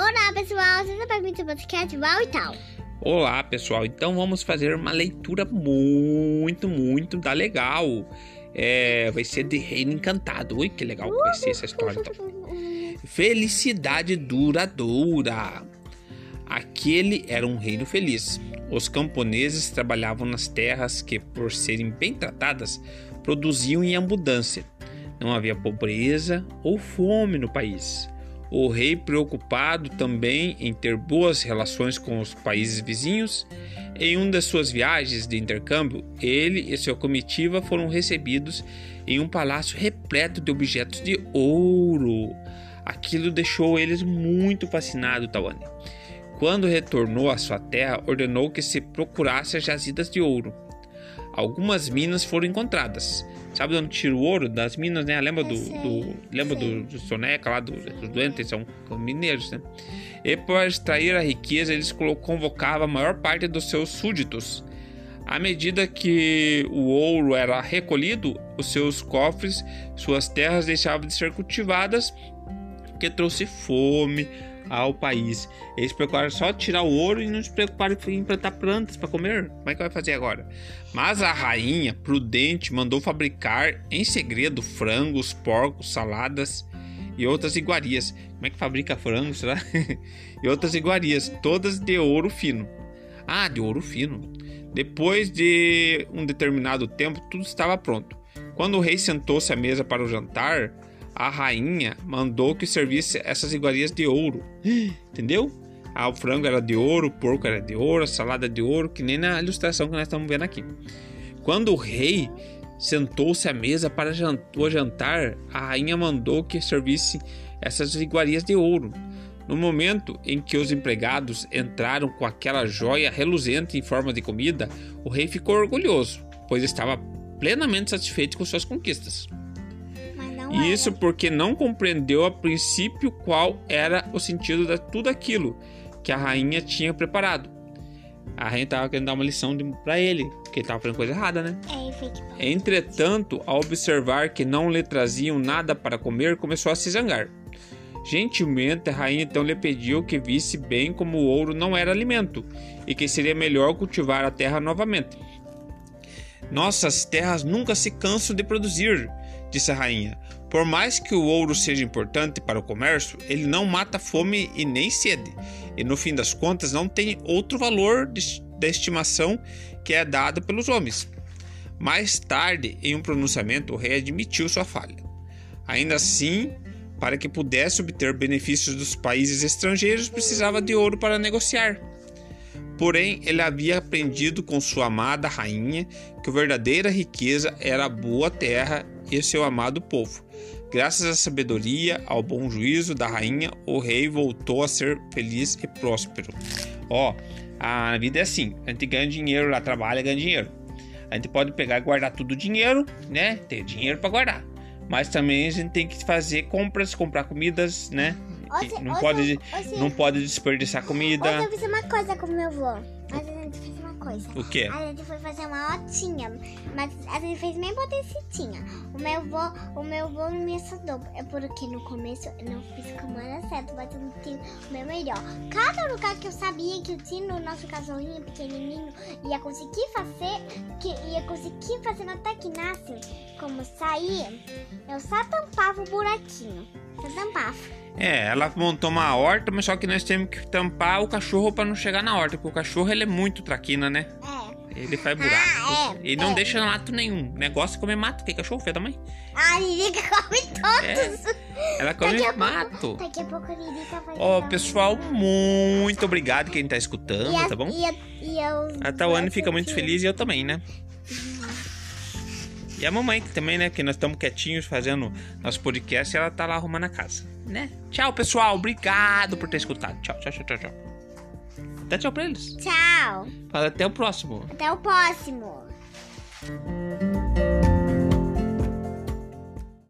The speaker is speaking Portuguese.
Olá, pessoal. Seja bem-vindo ao podcast Val e tal. Olá, pessoal. Então vamos fazer uma leitura muito, muito da legal. É, vai ser de Reino Encantado. Ui, que legal que vai ser essa história. Então. Felicidade duradoura. Aquele era um reino feliz. Os camponeses trabalhavam nas terras que, por serem bem tratadas, produziam em abundância. Não havia pobreza ou fome no país. O rei, preocupado também em ter boas relações com os países vizinhos, em uma das suas viagens de intercâmbio, ele e sua comitiva foram recebidos em um palácio repleto de objetos de ouro. Aquilo deixou eles muito fascinados, Tawane. Quando retornou à sua terra, ordenou que se procurasse as jazidas de ouro. Algumas minas foram encontradas. Sabe de onde tira o ouro? Das minas, né? Lembra do, do lembra do, do, Soneca lá, do, dos doentes, são mineiros, né? E para extrair a riqueza, eles convocavam a maior parte dos seus súditos. À medida que o ouro era recolhido, os seus cofres, suas terras deixavam de ser cultivadas, que trouxe fome, ao país. Eles procuraram só tirar o ouro e não se preocuparam em plantar plantas para comer. Como é que vai fazer agora? Mas a rainha, prudente, mandou fabricar em segredo frangos, porcos, saladas e outras iguarias. Como é que fabrica frango, será? e outras iguarias, todas de ouro fino. Ah, de ouro fino. Depois de um determinado tempo, tudo estava pronto. Quando o rei sentou-se à mesa para o jantar, a rainha mandou que servisse essas iguarias de ouro. Entendeu? Ah, o frango era de ouro, o porco era de ouro, a salada de ouro, que nem na ilustração que nós estamos vendo aqui. Quando o rei sentou-se à mesa para o jantar, a rainha mandou que servisse essas iguarias de ouro. No momento em que os empregados entraram com aquela joia reluzente em forma de comida, o rei ficou orgulhoso, pois estava plenamente satisfeito com suas conquistas. Isso porque não compreendeu a princípio qual era o sentido de tudo aquilo que a rainha tinha preparado. A rainha estava querendo dar uma lição para ele, porque ele estava fazendo coisa errada, né? É, Entretanto, ao observar que não lhe traziam nada para comer, começou a se zangar. Gentilmente, a rainha então lhe pediu que visse bem como o ouro não era alimento e que seria melhor cultivar a terra novamente. Nossas terras nunca se cansam de produzir, disse a rainha. Por mais que o ouro seja importante para o comércio, ele não mata fome e nem sede, e no fim das contas não tem outro valor da estimação que é dado pelos homens. Mais tarde, em um pronunciamento, o rei admitiu sua falha. Ainda assim, para que pudesse obter benefícios dos países estrangeiros, precisava de ouro para negociar. Porém, ele havia aprendido com sua amada rainha que a verdadeira riqueza era a boa terra e seu amado povo. Graças à sabedoria, ao bom juízo da rainha, o rei voltou a ser feliz e próspero. Ó, a vida é assim: a gente ganha dinheiro lá, trabalha, ganha dinheiro. A gente pode pegar e guardar tudo o dinheiro, né? Ter dinheiro para guardar. Mas também a gente tem que fazer compras, comprar comidas, né? não, pode, não pode desperdiçar comida. Eu fiz uma coisa com meu avô. Coisa. O quê? A gente foi fazer uma otinha. Mas a gente fez bem potecitinha. O meu avô, o meu avô me ajudou. É porque no começo eu não fiz como era certo, mas eu tinha o meu melhor. Cada lugar que eu sabia que eu tinha no nosso cachorrinho pequenininho ia conseguir fazer, que ia conseguir fazer até que nasce, como saía, eu só tampava o buraquinho. Tampava. É, ela montou uma horta, mas só que nós temos que tampar o cachorro para não chegar na horta, porque o cachorro ele é muito traquina, né? É. Ele faz buraco. Ah, é, e não é. deixa mato nenhum. Negócio é comer mato. Que cachorro feio da mãe? A Lirica come todos. É, ela come daqui mato. Pouco, daqui a pouco a Lirica vai. Ó, oh, pessoal, muito obrigado quem tá escutando, a, tá bom? E a, e a Tawane fica muito feliz e eu também, né? E a mamãe também, né? Que nós estamos quietinhos fazendo nosso podcast e ela tá lá arrumando a casa, né? Tchau, pessoal. Obrigado por ter escutado. Tchau, tchau, tchau, tchau. tchau. Dá tchau pra eles. Tchau. Fala até o próximo. Até o próximo.